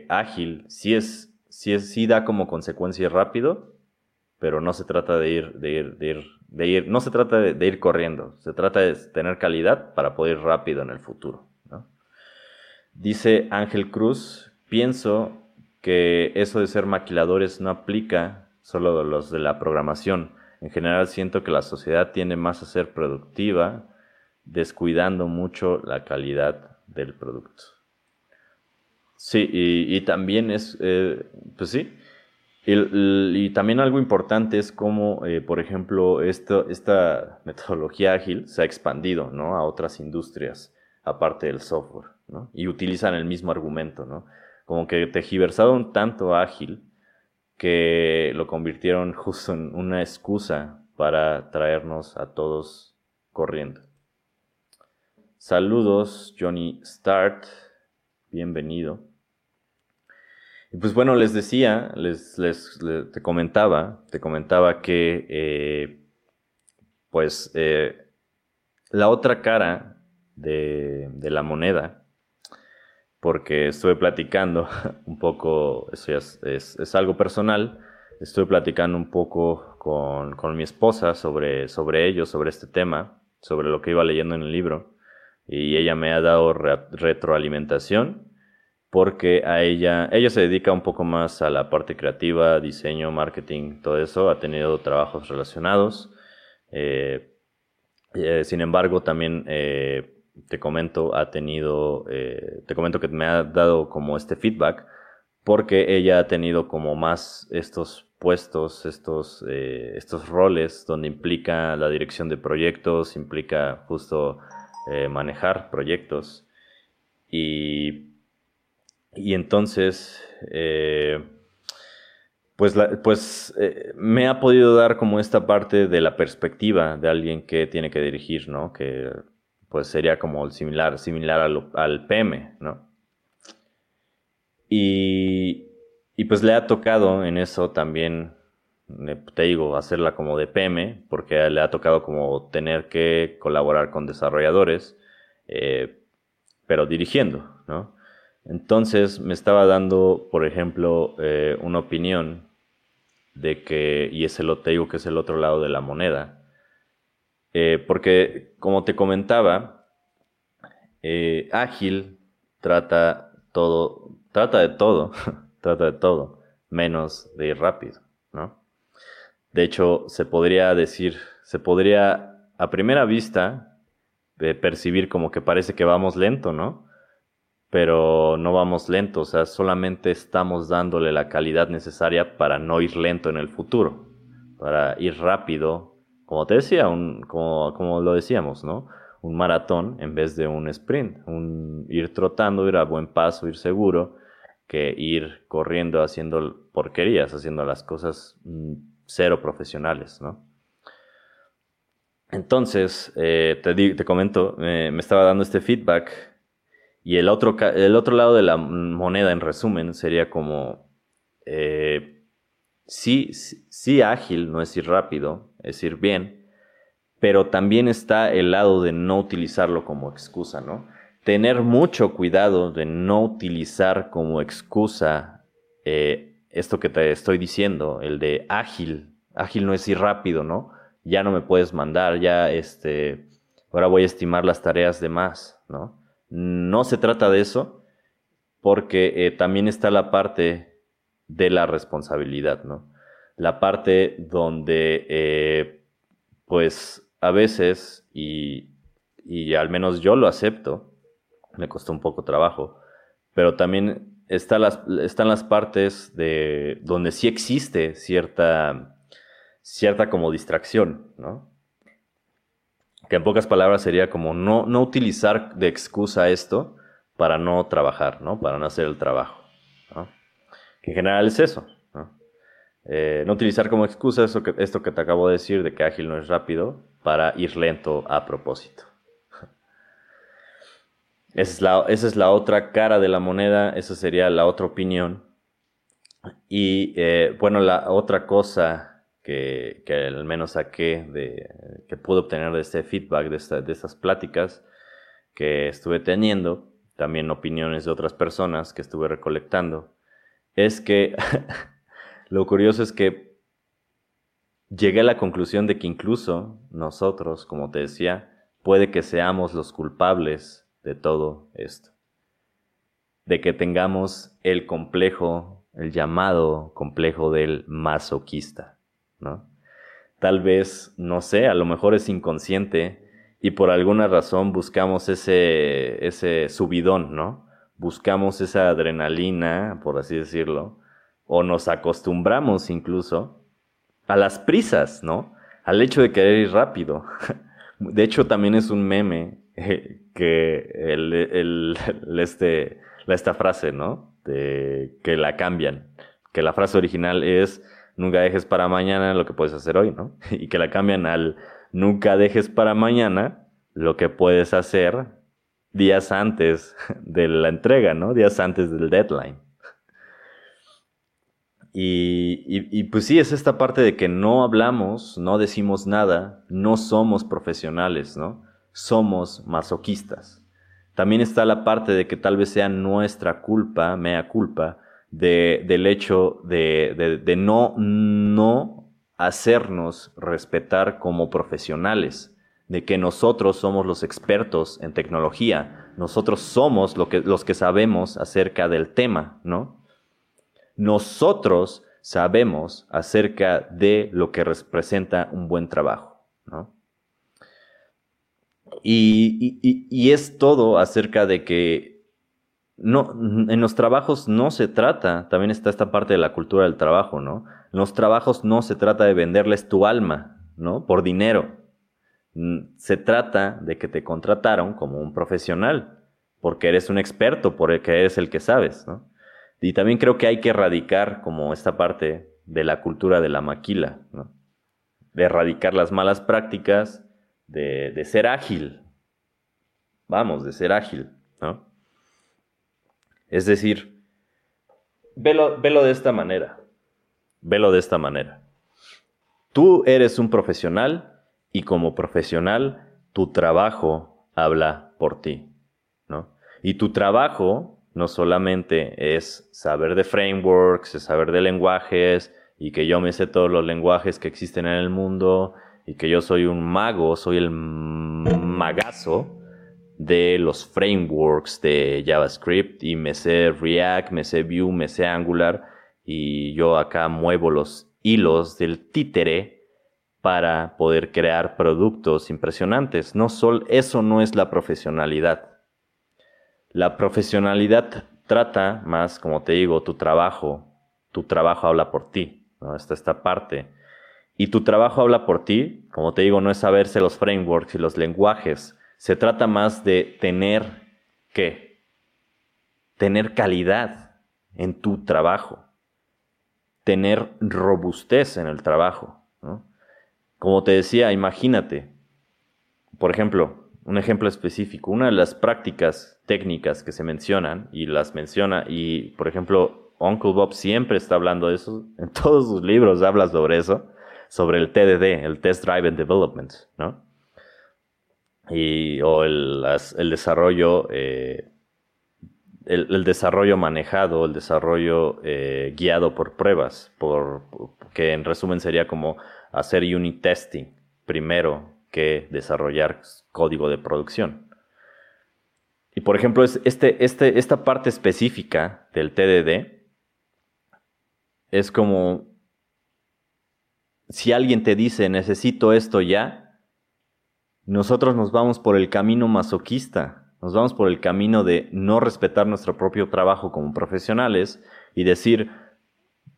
ágil sí es, sí da como consecuencia rápido, pero no se trata de ir, de ir, de ir, no se trata de, ir corriendo, se trata de tener calidad para poder ir rápido en el futuro. Dice Ángel Cruz, pienso que eso de ser maquiladores no aplica solo los de la programación. En general siento que la sociedad tiende más a ser productiva, descuidando mucho la calidad del producto. Sí, y, también es, eh, pues sí, y también algo importante es cómo, eh, por ejemplo, esto, esta metodología ágil se ha expandido ¿no? a otras industrias, aparte del software, ¿no? y utilizan el mismo argumento, ¿no? como que tejiversaron tanto ágil que lo convirtieron justo en una excusa para traernos a todos corriendo. Saludos, Johnny Start, bienvenido. Y pues bueno, les decía, les, les, te comentaba, te comentaba que eh, pues eh, la otra cara de, la moneda, porque estuve platicando un poco, eso ya es, algo personal, estuve platicando un poco con, mi esposa sobre, sobre ello, sobre este tema, sobre lo que iba leyendo en el libro, y ella me ha dado retroalimentación porque a ella, ella se dedica un poco más a la parte creativa, diseño, marketing, todo eso, ha tenido trabajos relacionados. Eh, eh, sin embargo, también eh, te comento, ha tenido, te comento que me ha dado como este feedback, porque ella ha tenido como más estos puestos, estos, estos roles donde implica la dirección de proyectos, implica justo manejar proyectos. Y y entonces, eh, pues, pues eh, me ha podido dar como esta parte de la perspectiva de alguien que tiene que dirigir, ¿no? Que pues sería como similar, similar al, PM, ¿no? Y, y, pues le ha tocado en eso también, te digo, hacerla como de PM, porque le ha tocado como tener que colaborar con desarrolladores, eh, pero dirigiendo, ¿no? Entonces me estaba dando, por ejemplo, eh, una opinión de que, y ese lo te digo que es el otro lado de la moneda, eh, porque como te comentaba, eh, ágil trata todo, trata de todo, trata de todo, menos de ir rápido, ¿no? De hecho, se podría decir, se podría a primera vista percibir como que parece que vamos lento, ¿no? pero no vamos lento, o sea, solamente estamos dándole la calidad necesaria para no ir lento en el futuro, para ir rápido, como te decía, un, como, como lo decíamos, ¿no? Un maratón en vez de un sprint, un ir trotando, ir a buen paso, ir seguro, que ir corriendo haciendo porquerías, haciendo las cosas mm, cero profesionales, ¿no? Entonces, eh, te, te comento, me estaba dando este feedback y el otro, el otro lado de la moneda, en resumen, sería como, eh, sí, sí, ágil, no es ir rápido, es ir bien, pero también está el lado de no utilizarlo como excusa, ¿no? Tener mucho cuidado de no utilizar como excusa eh, esto que te estoy diciendo, el de ágil. Ágil no es ir rápido, ¿no? Ya no me puedes mandar, ya este, ahora voy a estimar las tareas de más, ¿no? No se trata de eso, porque eh, también está la parte de la responsabilidad, ¿no? La parte donde, eh, pues, a veces, y, al menos yo lo acepto, me costó un poco trabajo, pero también están las partes de donde sí existe cierta, cierta como distracción, ¿no? que en pocas palabras sería como no, no utilizar de excusa esto para no trabajar, ¿no? Para no hacer el trabajo, En general es eso, eh, no utilizar como excusa eso que, esto que te acabo de decir de que ágil no es rápido para ir lento a propósito. Esa es, la, otra cara de la moneda, esa sería la otra opinión. Y eh, bueno, la otra cosa que, al menos saqué de que pude obtener de este feedback, de, de estas pláticas que estuve teniendo, también opiniones de otras personas que estuve recolectando, es que Lo curioso es que llegué a la conclusión de que incluso nosotros, como te decía, puede que seamos los culpables de todo esto. De que tengamos el complejo, el llamado complejo del masoquista, ¿no? Tal vez, no sé, a lo mejor es inconsciente y por alguna razón buscamos ese, ese subidón, ¿no? Buscamos esa adrenalina, por así decirlo, o nos acostumbramos incluso a las prisas, ¿no? Al hecho de querer ir rápido. De hecho, también es un meme eh, que este, esta frase, ¿no? De, que la cambian. Que la frase original es nunca dejes para mañana lo que puedes hacer hoy, ¿no? Y que la cambian al nunca dejes para mañana lo que puedes hacer días antes de la entrega, ¿no? Días antes del deadline. Y, pues sí, es esta parte de que no hablamos, no decimos nada, no somos profesionales, ¿no? Somos masoquistas. También está la parte de que tal vez sea nuestra culpa, mea culpa, de, del hecho de, de, no, no hacernos respetar como profesionales, de que nosotros somos los expertos en tecnología, nosotros somos lo que, los que sabemos acerca del tema, ¿no? nosotros sabemos acerca de lo que representa un buen trabajo. ¿no? Y, es todo acerca de que no, en los trabajos no se trata, también está esta parte de la cultura del trabajo, ¿no? En los trabajos no se trata de venderles tu alma, ¿no? Por dinero. Se trata de que te contrataron como un profesional, porque eres un experto, porque eres el que sabes. Y también creo que hay que erradicar como esta parte de la cultura de la maquila, de erradicar las malas prácticas, de, ser ágil, vamos, de ser ágil, ¿no? Es decir, velo, velo de esta manera, velo de esta manera. Tú eres un profesional y como profesional tu trabajo habla por ti, ¿no? Y tu trabajo no solamente es saber de frameworks, es saber de lenguajes y que yo me sé todos los lenguajes que existen en el mundo y que yo soy un mago, soy el magazo de los frameworks de JavaScript y me sé React, me sé Vue, me sé Angular y yo acá muevo los hilos del títere para poder crear productos impresionantes. No solo eso no es la profesionalidad. La profesionalidad trata más, como te digo, tu trabajo. Tu trabajo habla por ti, ¿no? Está esta parte. Y tu trabajo habla por ti, como te digo, no es saberse los frameworks y los lenguajes. Se trata más de tener, ¿qué? Tener calidad en tu trabajo. Tener robustez en el trabajo. Como te decía, imagínate, por ejemplo, un ejemplo específico, una de las prácticas técnicas que se mencionan y las menciona y por ejemplo Uncle Bob siempre está hablando de eso, en todos sus libros habla sobre eso, sobre el TDD, el Test Driven Development, ¿no? Y, o el, desarrollo, eh, el, desarrollo manejado, el desarrollo eh, guiado por pruebas, por, que en resumen sería como hacer unit testing primero que desarrollar código de producción. Y por ejemplo, este, este, esta parte específica del TDD es como si alguien te dice necesito esto ya, nosotros nos vamos por el camino masoquista, nos vamos por el camino de no respetar nuestro propio trabajo como profesionales y decir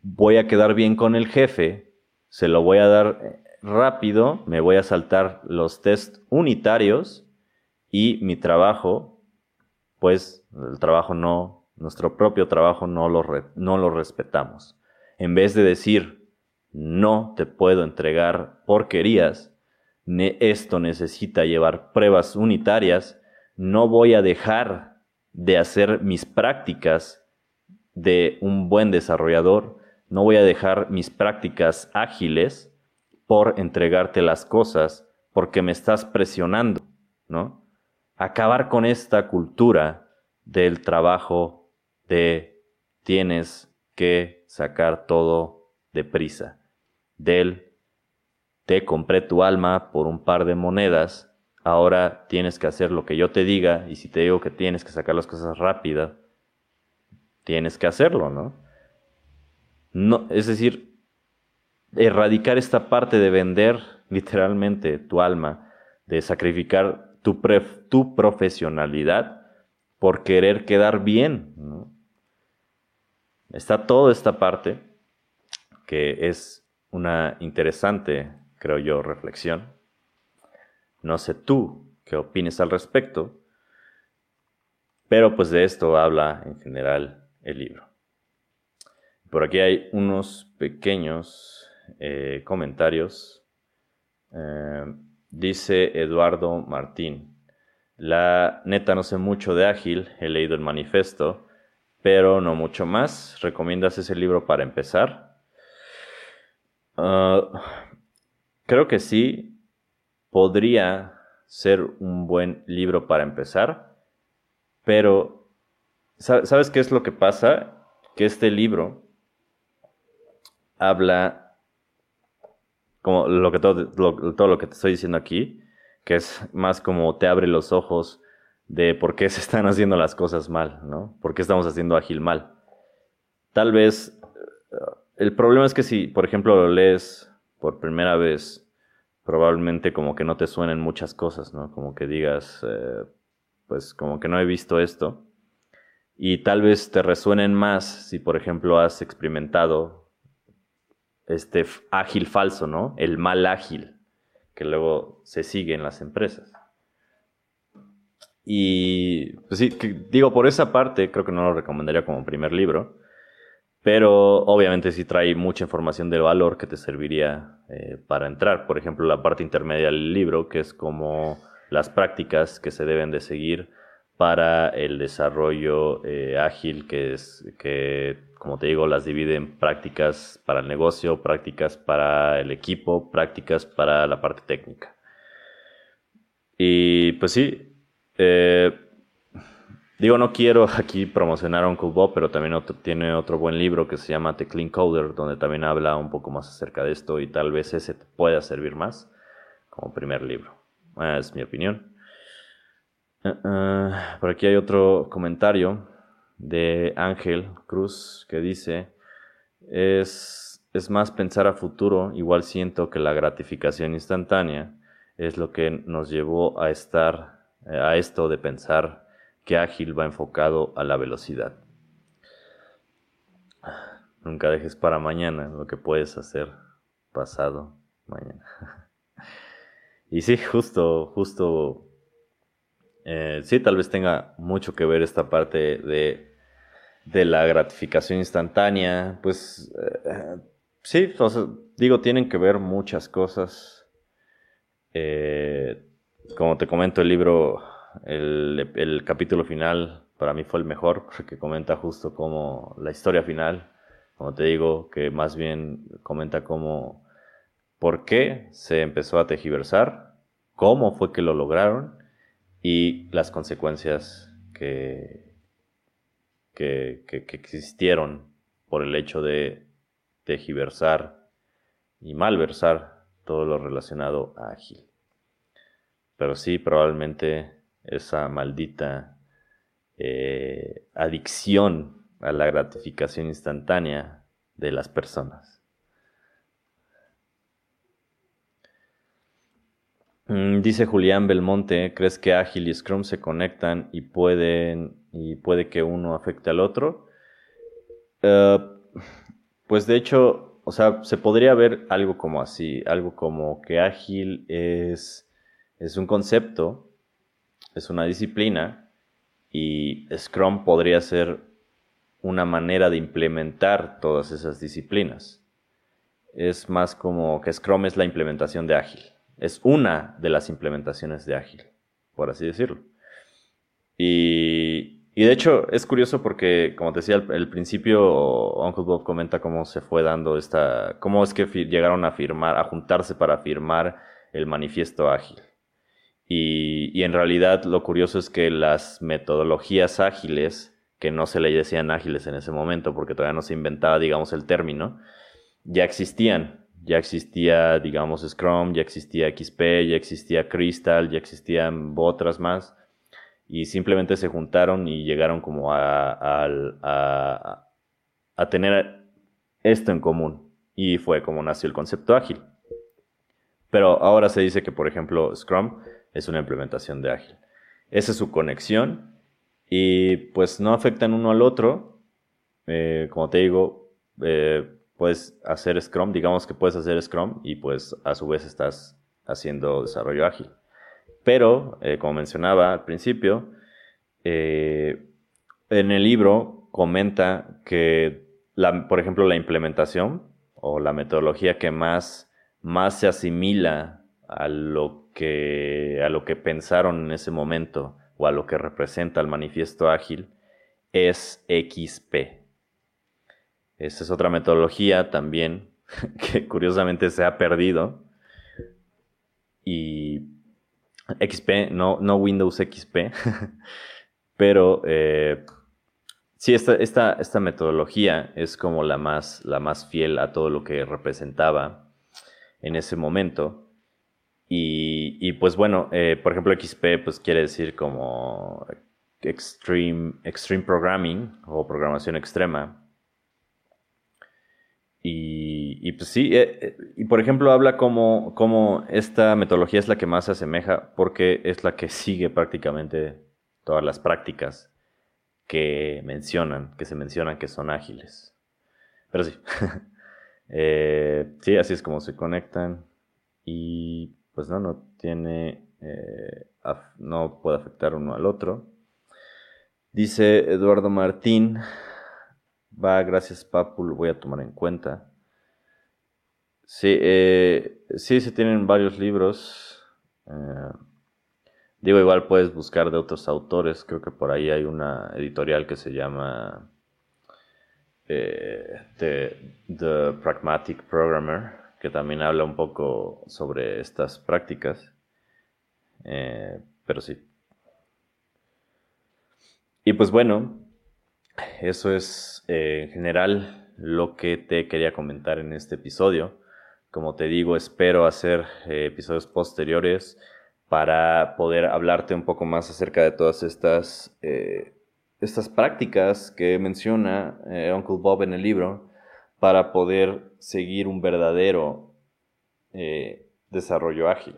voy a quedar bien con el jefe, se lo voy a dar rápido me voy a saltar los test unitarios y mi trabajo, pues el trabajo no, nuestro propio trabajo no lo, no lo respetamos. En vez de decir, no te puedo entregar porquerías, esto necesita llevar pruebas unitarias, no voy a dejar de hacer mis prácticas de un buen desarrollador, no voy a dejar mis prácticas ágiles por entregarte las cosas porque me estás presionando, ¿no? Acabar con esta cultura del trabajo de tienes que sacar todo deprisa, del te compré tu alma por un par de monedas, ahora tienes que hacer lo que yo te diga y si te digo que tienes que sacar las cosas rápidas, tienes que hacerlo, ¿no? No es decir, erradicar esta parte de vender literalmente tu alma, de sacrificar tu, tu profesionalidad por querer quedar bien. Está toda esta parte que es una interesante, creo yo, reflexión. No sé tú qué opines al respecto, pero pues de esto habla en general el libro. Por aquí hay unos pequeños eh, comentarios. Eh, dice Eduardo Martín, la neta no sé mucho de ágil, he leído el manifesto, pero no mucho más. ¿Recomiendas ese libro para empezar? Ah, creo que sí, podría ser un buen libro para empezar, pero ¿sabes qué es lo que pasa? Que este libro habla como lo que todo todo lo que te estoy diciendo aquí, que es más como te abre los ojos de por qué se están haciendo las cosas mal, ¿no? ¿Por qué estamos haciendo ágil mal? Tal vez eh, el problema es que si, por ejemplo, lo lees por primera vez, probablemente como que no te suenen muchas cosas, ¿no? Como que digas, eh, pues como que no he visto esto. Y tal vez te resuenen más si, por ejemplo, has experimentado este ágil falso, ¿no? El mal ágil, que luego se sigue en las empresas. Y pues sí, digo, por esa parte creo que no lo recomendaría como primer libro, pero obviamente sí trae mucha información de valor que te serviría eh, para entrar. Por ejemplo, la parte intermedia del libro, que es como las prácticas que se deben de seguir para el desarrollo eh, ágil, que es que, como te digo, las divide en prácticas para el negocio, prácticas para el equipo, prácticas para la parte técnica. Y pues sí, eh, digo, no quiero aquí promocionar a Uncle Bob, pero también tiene otro buen libro que se llama The Clean Coder, donde también habla un poco más acerca de esto y tal vez ese te pueda servir más como primer libro. es mi opinión. Eh, eh, por aquí hay otro comentario de Ángel Cruz que dice, es, es más pensar a futuro, igual siento que la gratificación instantánea es lo que nos llevó a estar a esto de pensar que ágil va enfocado a la velocidad. Nunca dejes para mañana lo que puedes hacer pasado mañana. y sí, justo, justo, eh, sí, tal vez tenga mucho que ver esta parte de, de la gratificación instantánea. Pues eh, sí, digo, tienen que ver muchas cosas. Eh, como te comento, el libro, el, capítulo final para mí fue el mejor, porque comenta justo como la historia final, como te digo, que más bien comenta como por qué se empezó a tejiversar, cómo fue que lo lograron y las consecuencias que, que, existieron por el hecho de tejiversar y malversar todo lo relacionado a Ágil. Pero sí, probablemente esa maldita eh, adicción a la gratificación instantánea de las personas. Mm, dice Julián Belmonte, ¿crees que Ágil y Scrum se conectan y pueden y puede que uno afecte al otro? Eh, pues de hecho, o sea, se podría ver algo como así, algo como que Ágil es es un concepto, es una disciplina y Scrum podría ser una manera de implementar todas esas disciplinas. es más como que Scrum es la implementación de Ágil. Es una de las implementaciones de Ágil, por así decirlo. Y, de hecho es curioso porque, como te decía al, principio, Uncle Bob comenta cómo se fue dando esta, cómo es que llegaron a firmar, a juntarse para firmar el manifiesto ágil. Y, y en realidad lo curioso es que las metodologías ágiles, que no se le decían ágiles en ese momento porque todavía no se inventaba, digamos, el término, ya existían. Ya existía, digamos, Scrum, ya existía XP, ya existía Crystal, ya existían otras más. Y simplemente se juntaron y llegaron como a, a, tener esto en común. Y fue como nació el concepto ágil. Pero ahora se dice que, por ejemplo, Scrum es una implementación de ágil. Esa es su conexión y pues no afectan uno al otro. Eh, como te digo, eh, puedes hacer Scrum, digamos que puedes hacer Scrum y pues a su vez estás haciendo desarrollo ágil. Pero, eh, como mencionaba al principio, eh, en el libro comenta que, la, por ejemplo, la implementación o la metodología que más, más se asimila a lo, que, a lo que pensaron en ese momento o a lo que representa el manifiesto ágil es XP. Esa es otra metodología también que curiosamente se ha perdido. Y XP, no, no Windows XP, pero eh, sí, esta, esta, metodología es como la más, la más fiel a todo lo que representaba en ese momento. Y, pues bueno, eh, por ejemplo, XP pues quiere decir como Extreme, Extreme Programming o programación extrema. Y, pues sí, eh, eh, y por ejemplo habla como, como esta metodología es la que más se asemeja porque es la que sigue prácticamente todas las prácticas que mencionan, que se mencionan que son ágiles. Pero sí, eh, sí, así es como se conectan y pues no, no tiene, no puede afectar uno al otro. Dice Eduardo Martín, Va, gracias Papu, lo voy a tomar en cuenta. Sí, eh, sí, se tienen varios libros. Eh, digo, igual puedes buscar de otros autores. Creo que por ahí hay una editorial que se llama eh, The, Pragmatic Programmer, que también habla un poco sobre estas prácticas. pero sí. Y pues bueno, eso es eh, en general lo que te quería comentar en este episodio. Como te digo, espero hacer eh, episodios posteriores para poder hablarte un poco más acerca de todas estas, eh, estas prácticas que menciona Uncle Bob en el libro para poder seguir un verdadero desarrollo ágil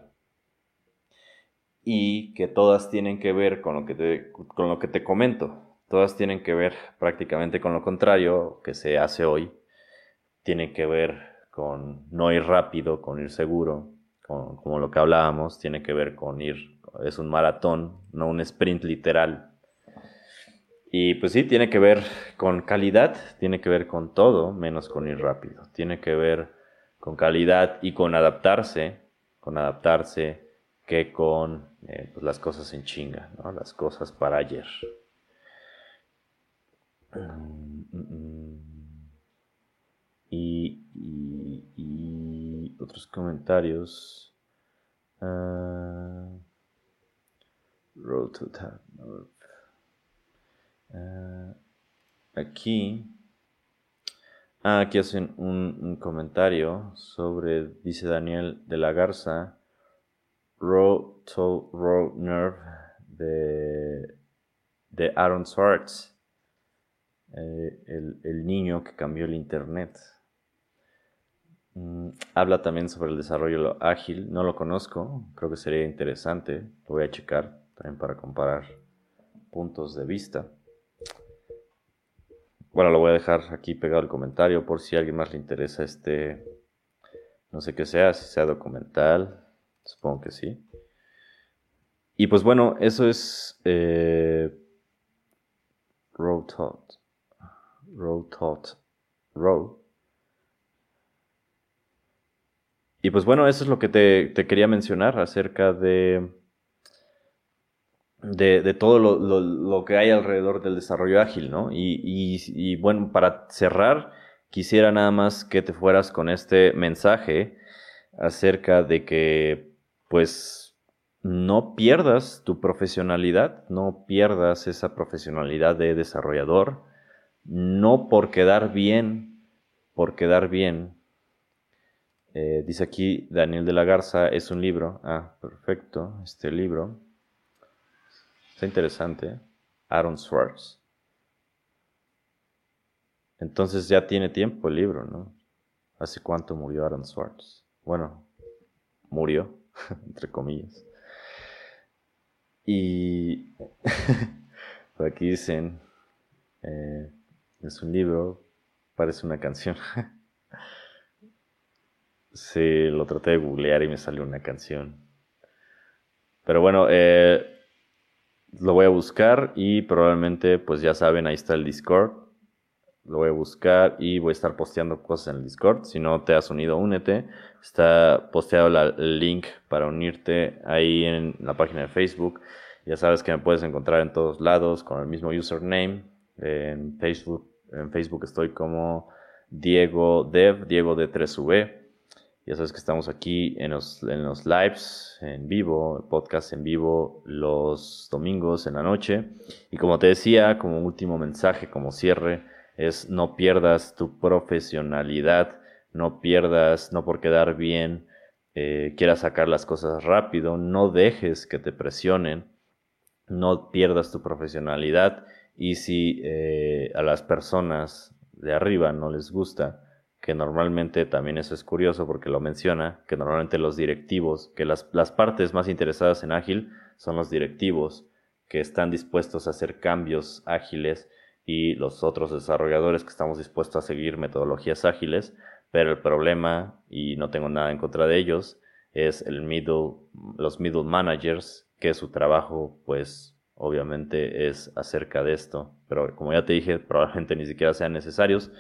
y que todas tienen que ver con lo que con lo que te comento todas tienen que ver prácticamente con lo contrario que se hace hoy. Tiene que ver con no ir rápido, con ir seguro, como lo que hablábamos, tiene que ver con ir, es un maratón, no un sprint literal. Y pues sí, tiene que ver con calidad, tiene que ver con todo, menos con ir rápido. Tiene que ver con calidad y con adaptarse, con adaptarse que con eh, pues las cosas en chinga, ¿no? las cosas para ayer. Mm, mm, mm. Y, otros comentarios. Uh, to uh, aquí. Ah, aquí hacen un, comentario sobre, dice Daniel de la Garza, Road to Nerve de, de Aaron Swartz. Eh, el, niño que cambió el Internet. Mm, habla también sobre el desarrollo ágil, no lo conozco, creo que sería interesante, lo voy a checar también para comparar puntos de vista. Bueno, lo voy a dejar aquí pegado el comentario por si a alguien más le interesa este, no sé qué sea, si sea documental, supongo que sí. Y pues bueno, eso es eh, Road Talk. Row Taught Row. y pues bueno, eso es lo que te, quería mencionar acerca de, de, todo lo, que hay alrededor del desarrollo ágil, ¿no? Y, bueno, para cerrar, quisiera nada más que te fueras con este mensaje acerca de que, pues, no pierdas tu profesionalidad, no pierdas esa profesionalidad de desarrollador, no por quedar bien, por quedar bien, eh, dice aquí Daniel de la Garza, es un libro. Ah, perfecto, este libro. Está interesante. Aaron Swartz. Entonces ya tiene tiempo el libro, ¿no? ¿Hace cuánto murió Aaron Swartz? Bueno, murió, entre comillas. Y por aquí dicen, eh, es un libro, parece una canción. Sí, lo traté de googlear y me salió una canción. Pero bueno, eh, lo voy a buscar y probablemente, pues ya saben, ahí está el Discord. Lo voy a buscar y voy a estar posteando cosas en el Discord. Si no te has unido, únete. Está posteado el link para unirte ahí en la página de Facebook. Ya sabes que me puedes encontrar en todos lados con el mismo username. En Facebook, en Facebook estoy como Diego Dev, Diego de 3V. Ya sabes que estamos aquí en los, en los lives en vivo, podcast en vivo los domingos en la noche. Y como te decía, como último mensaje, como cierre, es no pierdas tu profesionalidad, no pierdas, no por quedar bien, eh, quieras sacar las cosas rápido, no dejes que te presionen, no pierdas tu profesionalidad y si eh, a las personas de arriba no les gusta, que normalmente también eso es curioso porque lo menciona, que normalmente los directivos, que las, partes más interesadas en ágil son los directivos, que están dispuestos a hacer cambios ágiles y los otros desarrolladores que estamos dispuestos a seguir metodologías ágiles, pero el problema, y no tengo nada en contra de ellos, es el middle, los middle managers, que su trabajo pues obviamente es acerca de esto, pero como ya te dije, probablemente ni siquiera sean necesarios.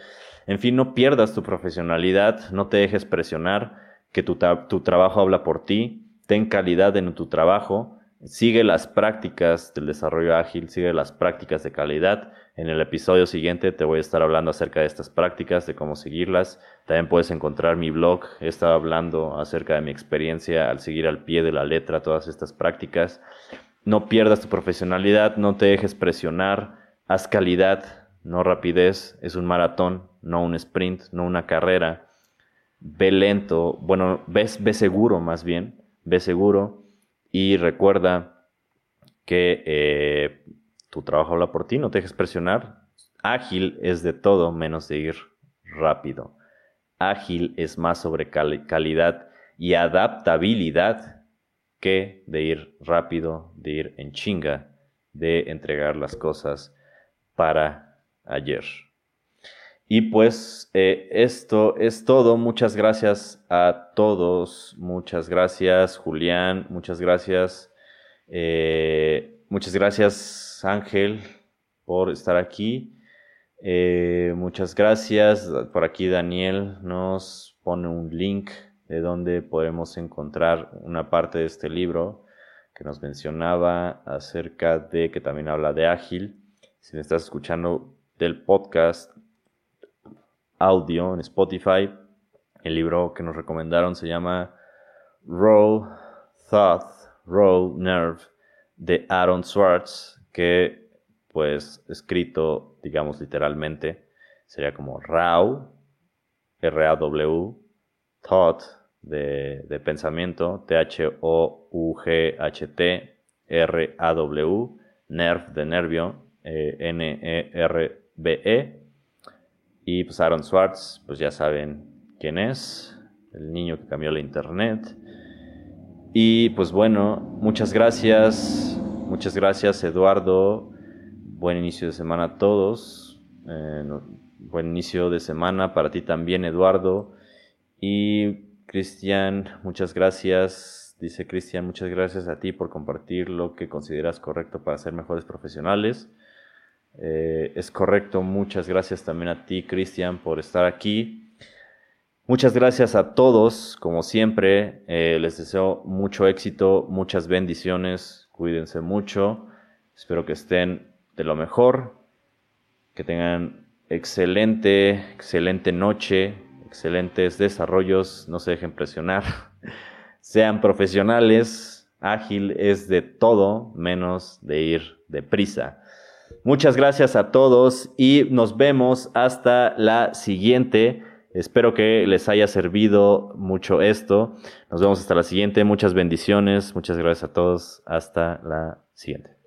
En fin, no pierdas tu profesionalidad, no te dejes presionar, que tu, trabajo habla por ti, ten calidad en tu trabajo, sigue las prácticas del desarrollo ágil, sigue las prácticas de calidad. En el episodio siguiente te voy a estar hablando acerca de estas prácticas, de cómo seguirlas. También puedes encontrar mi blog. He estado hablando acerca de mi experiencia al seguir al pie de la letra todas estas prácticas. No pierdas tu profesionalidad, no te dejes presionar, haz calidad, no rapidez, es un maratón, no un sprint, no una carrera. Ve lento, bueno, ve, seguro más bien, ve seguro y recuerda que eh, tu trabajo habla por ti, no te dejes presionar. Ágil es de todo menos de ir rápido. Ágil es más sobre calidad y adaptabilidad que de ir rápido, de ir en chinga, de entregar las cosas para ayer. Y pues eh, esto es todo. Muchas gracias a todos. Muchas gracias Julián. Muchas gracias. Eh, muchas gracias Ángel por estar aquí. Eh, muchas gracias. Por aquí Daniel nos pone un link de donde podemos encontrar una parte de este libro que nos mencionaba acerca de que también habla de ágil. Si me estás escuchando del podcast audio en Spotify. El libro que nos recomendaron se llama Roll Thought, Roll Nerve de Aaron Swartz, que pues escrito, digamos literalmente, sería como RAW, R-A-W, Thought de, pensamiento, T-H-O-U-G-H-T, R-A-W, Nerve de nervio, eh, N-E-R BE. Y pues Aaron Swartz, pues ya saben quién es, el niño que cambió la internet. Y pues bueno, muchas gracias, muchas gracias Eduardo. Buen inicio de semana a todos. Eh, buen inicio de semana para ti también Eduardo. Cristian, muchas gracias. Dice Cristian, muchas gracias a ti por compartir lo que consideras correcto para ser mejores profesionales. Eh, es correcto, muchas gracias también a ti, Cristian, por estar aquí. Muchas gracias a todos, como siempre, eh, les deseo mucho éxito, muchas bendiciones, cuídense mucho, espero que estén de lo mejor, que tengan excelente, excelente noche, excelentes desarrollos, no se dejen presionar, sean profesionales, ágil es de todo menos de ir deprisa. Muchas gracias a todos y nos vemos hasta la siguiente. Espero que les haya servido mucho esto. Nos vemos hasta la siguiente. Muchas bendiciones. Muchas gracias a todos. Hasta la siguiente.